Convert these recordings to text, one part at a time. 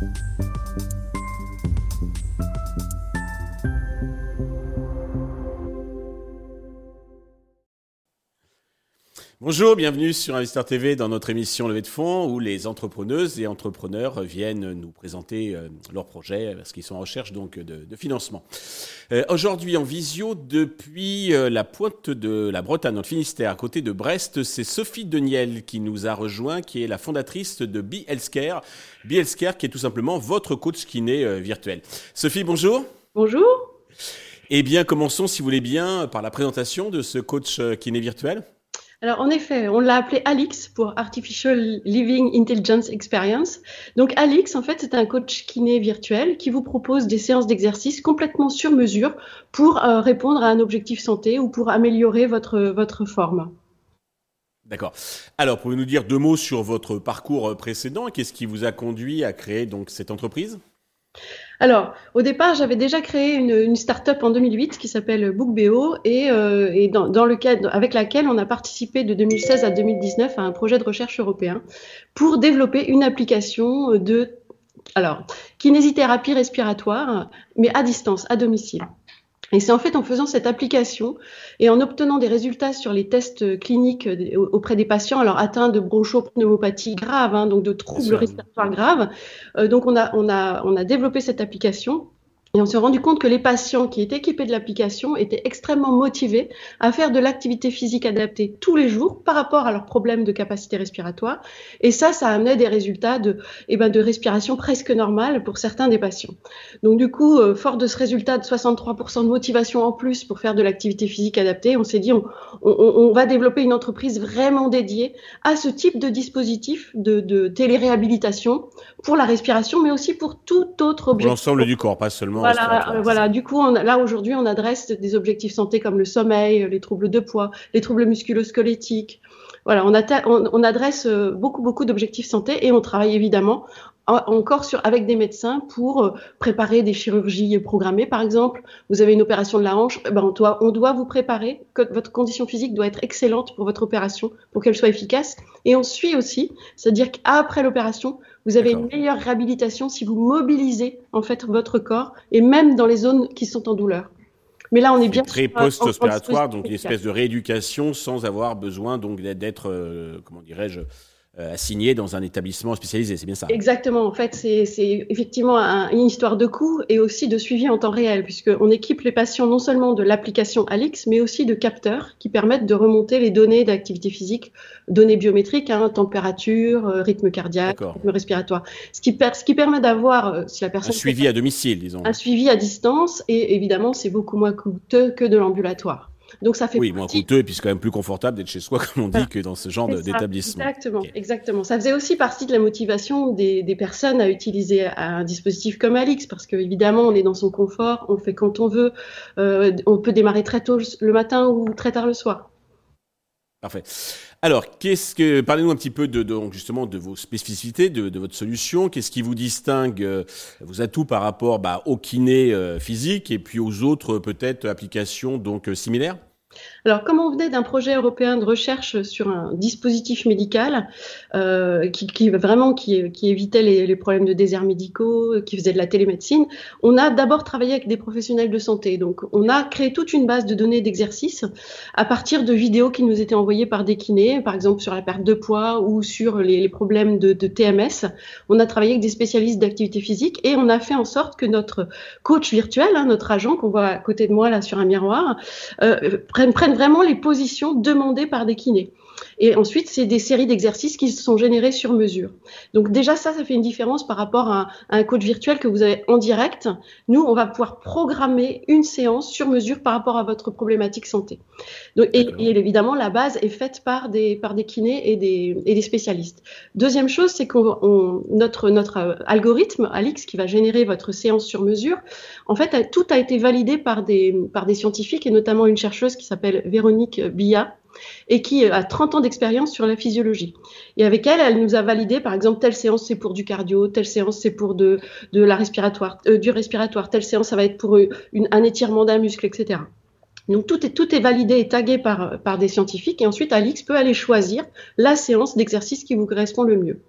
Thank you. Bonjour, bienvenue sur Investor TV dans notre émission Levée de fonds où les entrepreneuses et entrepreneurs viennent nous présenter euh, leurs projets parce qu'ils sont en recherche donc de, financement. Euh, aujourd'hui en visio depuis euh, la pointe de la Bretagne dans le Finistère à côté de Brest, c'est Sophie Deniel qui nous a rejoint qui est la fondatrice de Be Healthcare. Be Healthcare qui est tout simplement votre coach kiné virtuel. Sophie, bonjour. Bonjour. Eh bien, commençons si vous voulez bien par la présentation de ce coach kiné virtuel. Alors en effet, on l'a appelé Alix pour Artificial Living Intelligence Experience. Donc Alix, en fait, c'est un coach kiné virtuel qui vous propose des séances d'exercice complètement sur mesure pour euh, répondre à un objectif santé ou pour améliorer votre, forme. D'accord. Alors, pouvez-vous nous dire deux mots sur votre parcours précédent? Qu'est-ce qui vous a conduit à créer donc cette entreprise? Alors, au départ, j'avais déjà créé une, start-up en 2008 qui s'appelle BookBO et, euh, et dans, dans, le cadre avec laquelle on a participé de 2016 à 2019 à un projet de recherche européen pour développer une application de alors kinésithérapie respiratoire, mais à distance, à domicile. Et c'est en fait en faisant cette application et en obtenant des résultats sur les tests cliniques auprès des patients alors atteints de bronchopneumopathie grave, hein, donc de troubles respiratoires graves. Euh, donc on a, on, a, on a développé cette application et on s'est rendu compte que les patients qui étaient équipés de l'application étaient extrêmement motivés à faire de l'activité physique adaptée tous les jours par rapport à leurs problèmes de capacité respiratoire. Et ça, ça amenait des résultats de, eh ben, de respiration presque normale pour certains des patients. Donc du coup, euh, fort de ce résultat de 63% de motivation en plus pour faire de l'activité physique adaptée, on s'est dit on, on, on, va développer une entreprise vraiment dédiée à ce type de dispositif de, de téléréhabilitation pour la respiration, mais aussi pour tout autre objectif. L'ensemble du corps, pas seulement voilà, voilà. Du coup, on, là aujourd'hui, on adresse des objectifs santé comme le sommeil, les troubles de poids, les troubles musculo-squelettiques. Voilà, on, on, adresse euh, beaucoup beaucoup d'objectifs santé et on travaille évidemment encore sur, avec des médecins pour euh, préparer des chirurgies programmées, par exemple. Vous avez une opération de la hanche, eh ben on, doit, on doit vous préparer, que votre condition physique doit être excellente pour votre opération, pour qu'elle soit efficace. Et on suit aussi, c'est-à-dire qu'après l'opération, vous avez une meilleure réhabilitation si vous mobilisez en fait votre corps et même dans les zones qui sont en douleur. Mais là, on est bien très post-opératoire, donc une espèce de rééducation sans avoir besoin donc d'être, euh, comment dirais-je, assigné dans un établissement spécialisé, c'est bien ça Exactement, en fait, c'est effectivement une histoire de coût et aussi de suivi en temps réel, puisqu'on équipe les patients non seulement de l'application Alix, mais aussi de capteurs qui permettent de remonter les données d'activité physique, données biométriques, hein, température, euh, rythme cardiaque, rythme respiratoire, ce qui, ce qui permet d'avoir, euh, si la personne... Un suivi à domicile, disons. Un suivi à distance, et évidemment, c'est beaucoup moins coûteux que de l'ambulatoire. Donc ça fait oui, moins coûteux et puis c'est quand même plus confortable d'être chez soi, comme on dit, que dans ce genre d'établissement. Exactement, exactement. Ça faisait aussi partie de la motivation des, des, personnes à utiliser un dispositif comme Alix, parce que évidemment, on est dans son confort, on fait quand on veut, euh, on peut démarrer très tôt le matin ou très tard le soir. Parfait. Alors, qu'est-ce que parlez-nous un petit peu de, de, justement de vos spécificités, de, de votre solution. Qu'est-ce qui vous distingue euh, vos atouts par rapport bah, au kiné euh, physique et puis aux autres peut-être applications donc euh, similaires? Alors, comme on venait d'un projet européen de recherche sur un dispositif médical euh, qui, vraiment qui, évitait les, problèmes de déserts médicaux, qui faisait de la télémédecine, on a d'abord travaillé avec des professionnels de santé. Donc, on a créé toute une base de données d'exercice à partir de vidéos qui nous étaient envoyées par des kinés, par exemple sur la perte de poids ou sur les, problèmes de, TMS. On a travaillé avec des spécialistes d'activité physique et on a fait en sorte que notre coach virtuel, hein, notre agent qu'on voit à côté de moi là sur un miroir, euh, prenne vraiment les positions demandées par des kinés. Et ensuite, c'est des séries d'exercices qui sont générés sur mesure. Donc déjà, ça, ça fait une différence par rapport à, un coach virtuel que vous avez en direct. Nous, on va pouvoir programmer une séance sur mesure par rapport à votre problématique santé. Donc, et, évidemment, la base est faite par des, par des kinés et des, et des spécialistes. Deuxième chose, c'est qu'on notre, notre euh, algorithme, Alix, qui va générer votre séance sur mesure, en fait, tout a été validé par des, par des scientifiques et notamment une chercheuse qui s'appelle Véronique Billa et qui a 30 ans d'expérience sur la physiologie. Et avec elle, elle nous a validé, par exemple, telle séance c'est pour du cardio, telle séance c'est pour de, de la respiratoire, euh, du respiratoire, telle séance ça va être pour euh, une, un étirement d'un muscle, etc. Donc tout est, tout est validé et tagué par, par des scientifiques et ensuite Alix peut aller choisir la séance d'exercice qui vous correspond le mieux.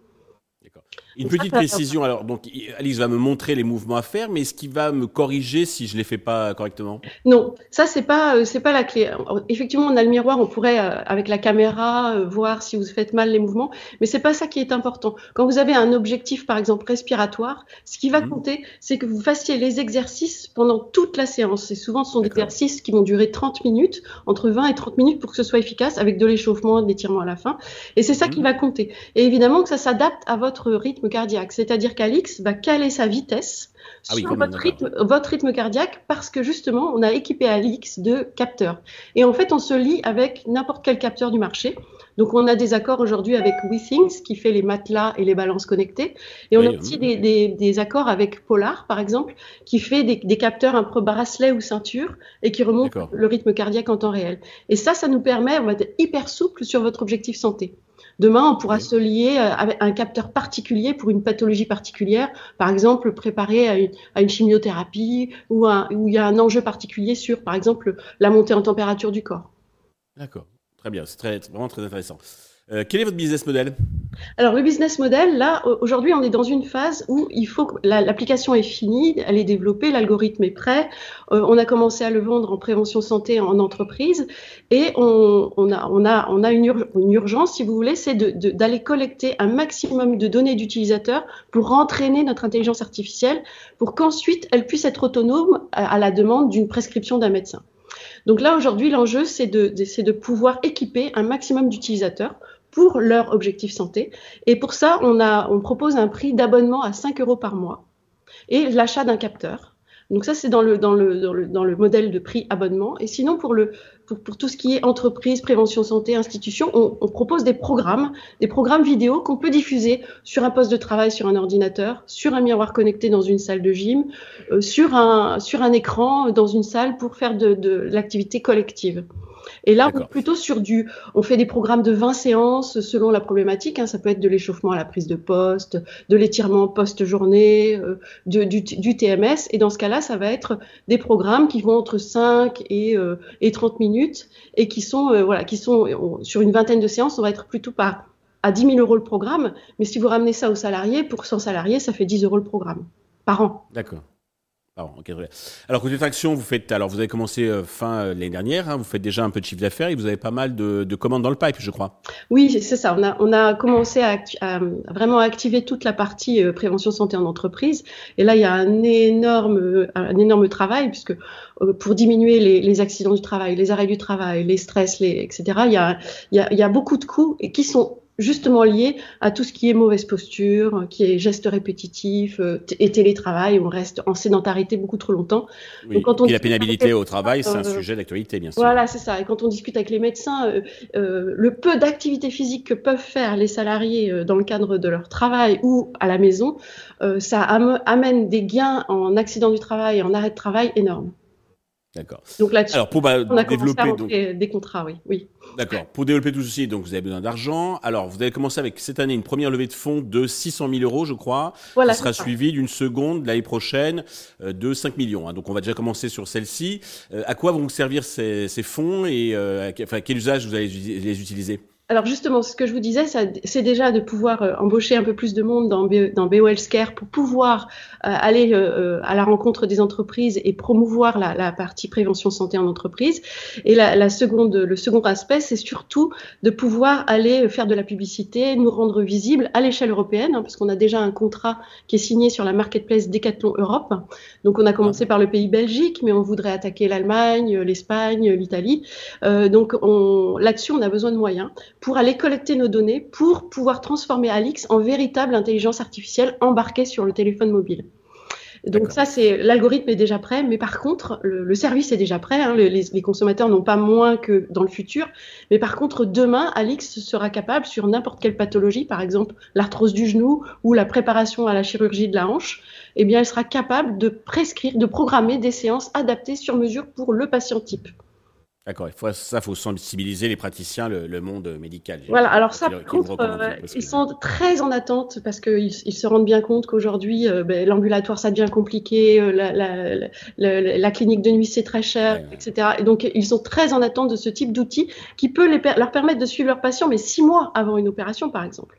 Une petite précision, alors, donc Alice va me montrer les mouvements à faire, mais est-ce qu'il va me corriger si je ne les fais pas correctement? Non, ça, c'est pas, euh, c'est pas la clé. Effectivement, on a le miroir, on pourrait, euh, avec la caméra, euh, voir si vous faites mal les mouvements, mais c'est pas ça qui est important. Quand vous avez un objectif, par exemple, respiratoire, ce qui va mhm. compter, c'est que vous fassiez les exercices pendant toute la séance. Et souvent, ce sont des exercices qui vont durer 30 minutes, entre 20 et 30 minutes pour que ce soit efficace, avec de l'échauffement, de l'étirement à la fin. Et c'est ça qui mhm. va compter. Et évidemment que ça s'adapte à votre rythme cardiaque. C'est-à-dire qu'Alix va caler sa vitesse ah sur votre, rythme, votre rythme cardiaque parce que justement, on a équipé Alix de capteurs. Et en fait, on se lie avec n'importe quel capteur du marché. Donc, on a des accords aujourd'hui avec WeThings qui fait les matelas et les balances connectées. Et on a aussi des, des, accords avec Polar, par exemple, qui fait des, des, capteurs un peu bracelet ou ceinture et qui remonte le rythme cardiaque en temps réel. Et ça, ça nous permet, on va être hyper souple sur votre objectif santé. Demain, on pourra se lier euh, avec un capteur particulier pour une pathologie particulière, par exemple préparer à une, chimiothérapie ou où il y a un enjeu particulier sur, par exemple, la montée en température du corps. D'accord, très bien, c'est vraiment très intéressant. Euh, quel est votre business model? Alors le business model, là, aujourd'hui, on est dans une phase où il faut l'application est finie, elle est développée, l'algorithme est prêt. Euh, on a commencé à le vendre en prévention santé en entreprise et on a une, urgence, si vous voulez, c'est d'aller collecter un maximum de données d'utilisateurs pour entraîner notre intelligence artificielle pour qu'ensuite elle puisse être autonome à la demande d'une prescription d'un médecin. Donc là, aujourd'hui, l'enjeu, c'est de, de, pouvoir équiper un maximum d'utilisateurs pour leur objectif santé. Et pour ça, on, a, on propose un prix d'abonnement à 5 euros par mois et l'achat d'un capteur. Donc ça, c'est dans le, dans, le, dans, le, dans le modèle de prix abonnement. Et sinon, pour, le, pour, tout ce qui est entreprise, prévention santé, institution, on, propose des programmes, des programmes vidéo qu'on peut diffuser sur un poste de travail, sur un ordinateur, sur un miroir connecté dans une salle de gym, euh, sur, un, écran dans une salle pour faire de l'activité collective. Et là, on est plutôt sur du, on fait des programmes de 20 séances selon la problématique. Hein. Ça peut être de l'échauffement à la prise de poste, de l'étirement post-journée, euh, du, du, TMS. Et dans ce cas-là, ça va être des programmes qui vont entre 5 et, euh, et 30 minutes et qui sont, euh, voilà, qui sont sur une vingtaine de séances. On va être plutôt par à 10 000 euros le programme. Mais si vous ramenez ça aux salariés, pour 100 salariés, ça fait 10 euros le programme par an. D'accord. Alors, côté traction, vous faites, alors vous avez commencé euh, fin euh, l'année dernière, hein, vous faites déjà un peu de chiffre d'affaires et vous avez pas mal de, commandes dans le pipe, je crois. Oui, c'est ça. On a, commencé à, vraiment activer toute la partie euh, prévention santé en entreprise. Et là, il y a un énorme, un énorme travail puisque pour diminuer les, accidents du travail, les arrêts du travail, les stress, etc., il y a, il y a, il y a beaucoup de coûts et qui sont justement lié à tout ce qui est mauvaise posture, qui est gestes répétitifs euh, et télétravail. On reste en sédentarité beaucoup trop longtemps. Donc, quand on et la pénibilité au travail, c'est un euh, sujet d'actualité, bien sûr. Voilà, c'est ça. Et quand on discute avec les médecins, euh, le peu d'activité physique que peuvent faire les salariés dans le cadre de leur travail ou à la maison, ça amène des gains en accident du travail et en arrêt de travail énormes. D'accord. Donc là-dessus, Alors pour bah, on a développer donc... des contrats, oui. oui. D'accord. Pour développer tout ceci, donc vous avez besoin d'argent. Alors vous avez commencé avec cette année une première levée de fonds de 600 000 euros, je crois. Voilà. Ça sera suivi d'une seconde l'année prochaine euh, de 5 millions. Hein. Donc on va déjà commencer sur celle-ci. Euh, à quoi vont servir ces, ces fonds et euh, enfin, quel usage vous allez les utiliser? Alors justement, ce que je vous disais, c'est déjà de pouvoir euh, embaucher un peu plus de monde dans, BO, dans pour pouvoir euh, aller euh, à la rencontre des entreprises et promouvoir la, partie prévention santé en entreprise. Et la seconde, le second aspect, c'est surtout de pouvoir aller faire de la publicité, nous rendre visibles à l'échelle européenne, hein, parce qu'on a déjà un contrat qui est signé sur la marketplace Decathlon Europe. Donc on a commencé par le pays Belgique, mais on voudrait attaquer l'Allemagne, l'Espagne, l'Italie. donc là-dessus, on a besoin de moyens pour aller collecter nos données pour pouvoir transformer Alix en véritable intelligence artificielle embarquée sur le téléphone mobile. Donc ça, c'est l'algorithme est déjà prêt, mais par contre, le, service est déjà prêt. Hein, les, les, consommateurs n'ont pas moins que dans le futur, mais par contre, demain, Alix sera capable sur n'importe quelle pathologie, par exemple l'arthrose du genou ou la préparation à la chirurgie de la hanche, eh bien, elle sera capable de prescrire, de programmer des séances adaptées sur mesure pour le patient type. D'accord, il faut, ça, il faut sensibiliser les praticiens, le, monde médical. Voilà, alors ça, contre, euh, ils sont très en attente parce qu'ils ils se rendent bien compte qu'aujourd'hui, euh, ben, l'ambulatoire, ça devient compliqué, euh, la, la, la, la, clinique de nuit, c'est très cher, etc. Et donc, ils sont très en attente de ce type d'outil qui peut les, leur permettre de suivre leurs patients, mais six mois avant une opération, par exemple.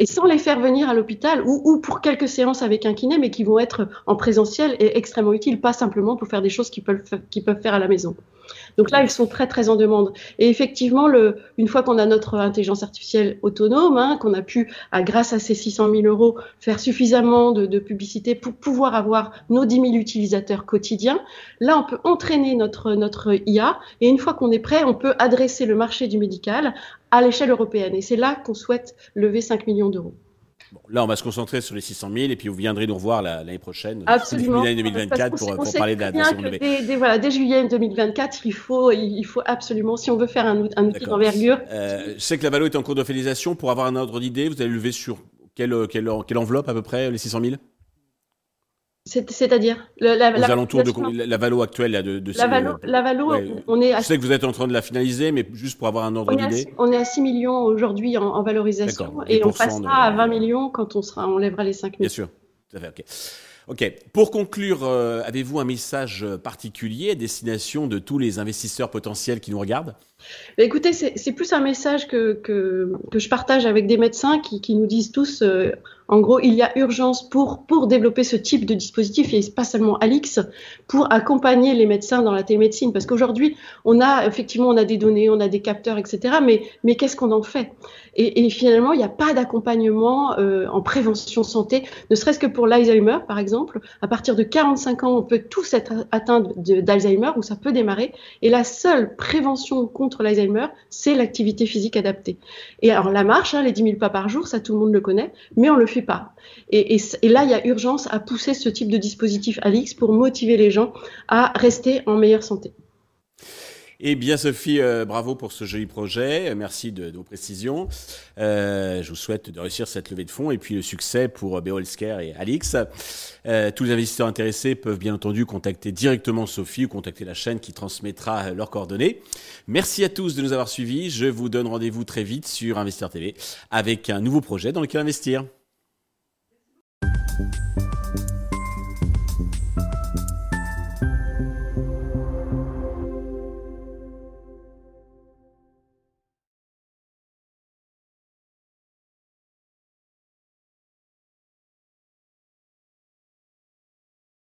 et sans les faire venir à l'hôpital ou, ou, pour quelques séances avec un kiné, mais qui vont être en présentiel et extrêmement utiles, pas simplement pour faire des choses qu'ils peuvent, qu'ils peuvent faire à la maison. Donc là, ils sont très très en demande. Et effectivement, une fois qu'on a notre intelligence artificielle autonome, hein, qu'on a pu, grâce à ces 600 000 euros, faire suffisamment de, de, publicité pour pouvoir avoir nos 10 000 utilisateurs quotidiens, là, on peut entraîner notre notre IA. Et une fois qu'on est prêt, on peut adresser le marché du médical à l'échelle européenne. Et c'est là qu'on souhaite lever 5 millions d'euros. Bon, là, on va se concentrer sur les 600 000 et puis vous viendrez nous revoir l'année prochaine, l'année 2024, pour, pour parler de la, de la dès, dès, voilà, dès juillet 2024, il faut, il faut absolument, si on veut faire un, un outil d'envergure. Euh, je sais que la Valo est en cours de finalisation. Pour avoir un ordre d'idée, vous allez lever sur quelle, quelle, quelle enveloppe à peu près, les 600 000 c'est-à-dire la, la, Aux alentours de la, la Valo actuelle là, de, de la Valo, la Valo ouais. on est. À... Je sais que vous êtes en train de la finaliser, mais juste pour avoir un ordre d'idée. On est à 6 millions aujourd'hui en, en, valorisation et on passera de... à 20 millions quand on sera, on lèvera les 5 millions. Bien sûr, tout à fait. Ok. Ok. Pour conclure, euh, avez-vous un message particulier à destination de tous les investisseurs potentiels qui nous regardent? Bah, Écoutez, c'est plus un message que, que, que, je partage avec des médecins qui, qui nous disent tous, euh, en gros, il y a urgence pour, pour développer ce type de dispositif, et pas seulement Alix, pour accompagner les médecins dans la télémédecine. Parce qu'aujourd'hui, on a effectivement on a des données, on a des capteurs, etc. Mais, mais qu'est-ce qu'on en fait? Et, finalement, il n'y a pas d'accompagnement euh, en prévention santé, ne serait-ce que pour l'Alzheimer, par exemple. À partir de 45 ans, on peut tous être atteints d'Alzheimer, où ça peut démarrer. Et la seule prévention contre l'Alzheimer, c'est l'activité physique adaptée. Et alors la marche, hein, les 10 000 pas par jour, ça tout le monde le connaît, mais on le fait pas. Et, là, il y a urgence à pousser ce type de dispositif Alix pour motiver les gens à rester en meilleure santé. Eh bien, Sophie, euh, bravo pour ce joli projet. Merci de, vos précisions. Euh, je vous souhaite de réussir cette levée de fonds et puis le succès pour Beolsker et Alix. Euh, tous les investisseurs intéressés peuvent bien entendu contacter directement Sophie ou contacter la chaîne qui transmettra leurs coordonnées. Merci à tous de nous avoir suivis. Je vous donne rendez-vous très vite sur Investir TV avec un nouveau projet dans lequel investir. Bye.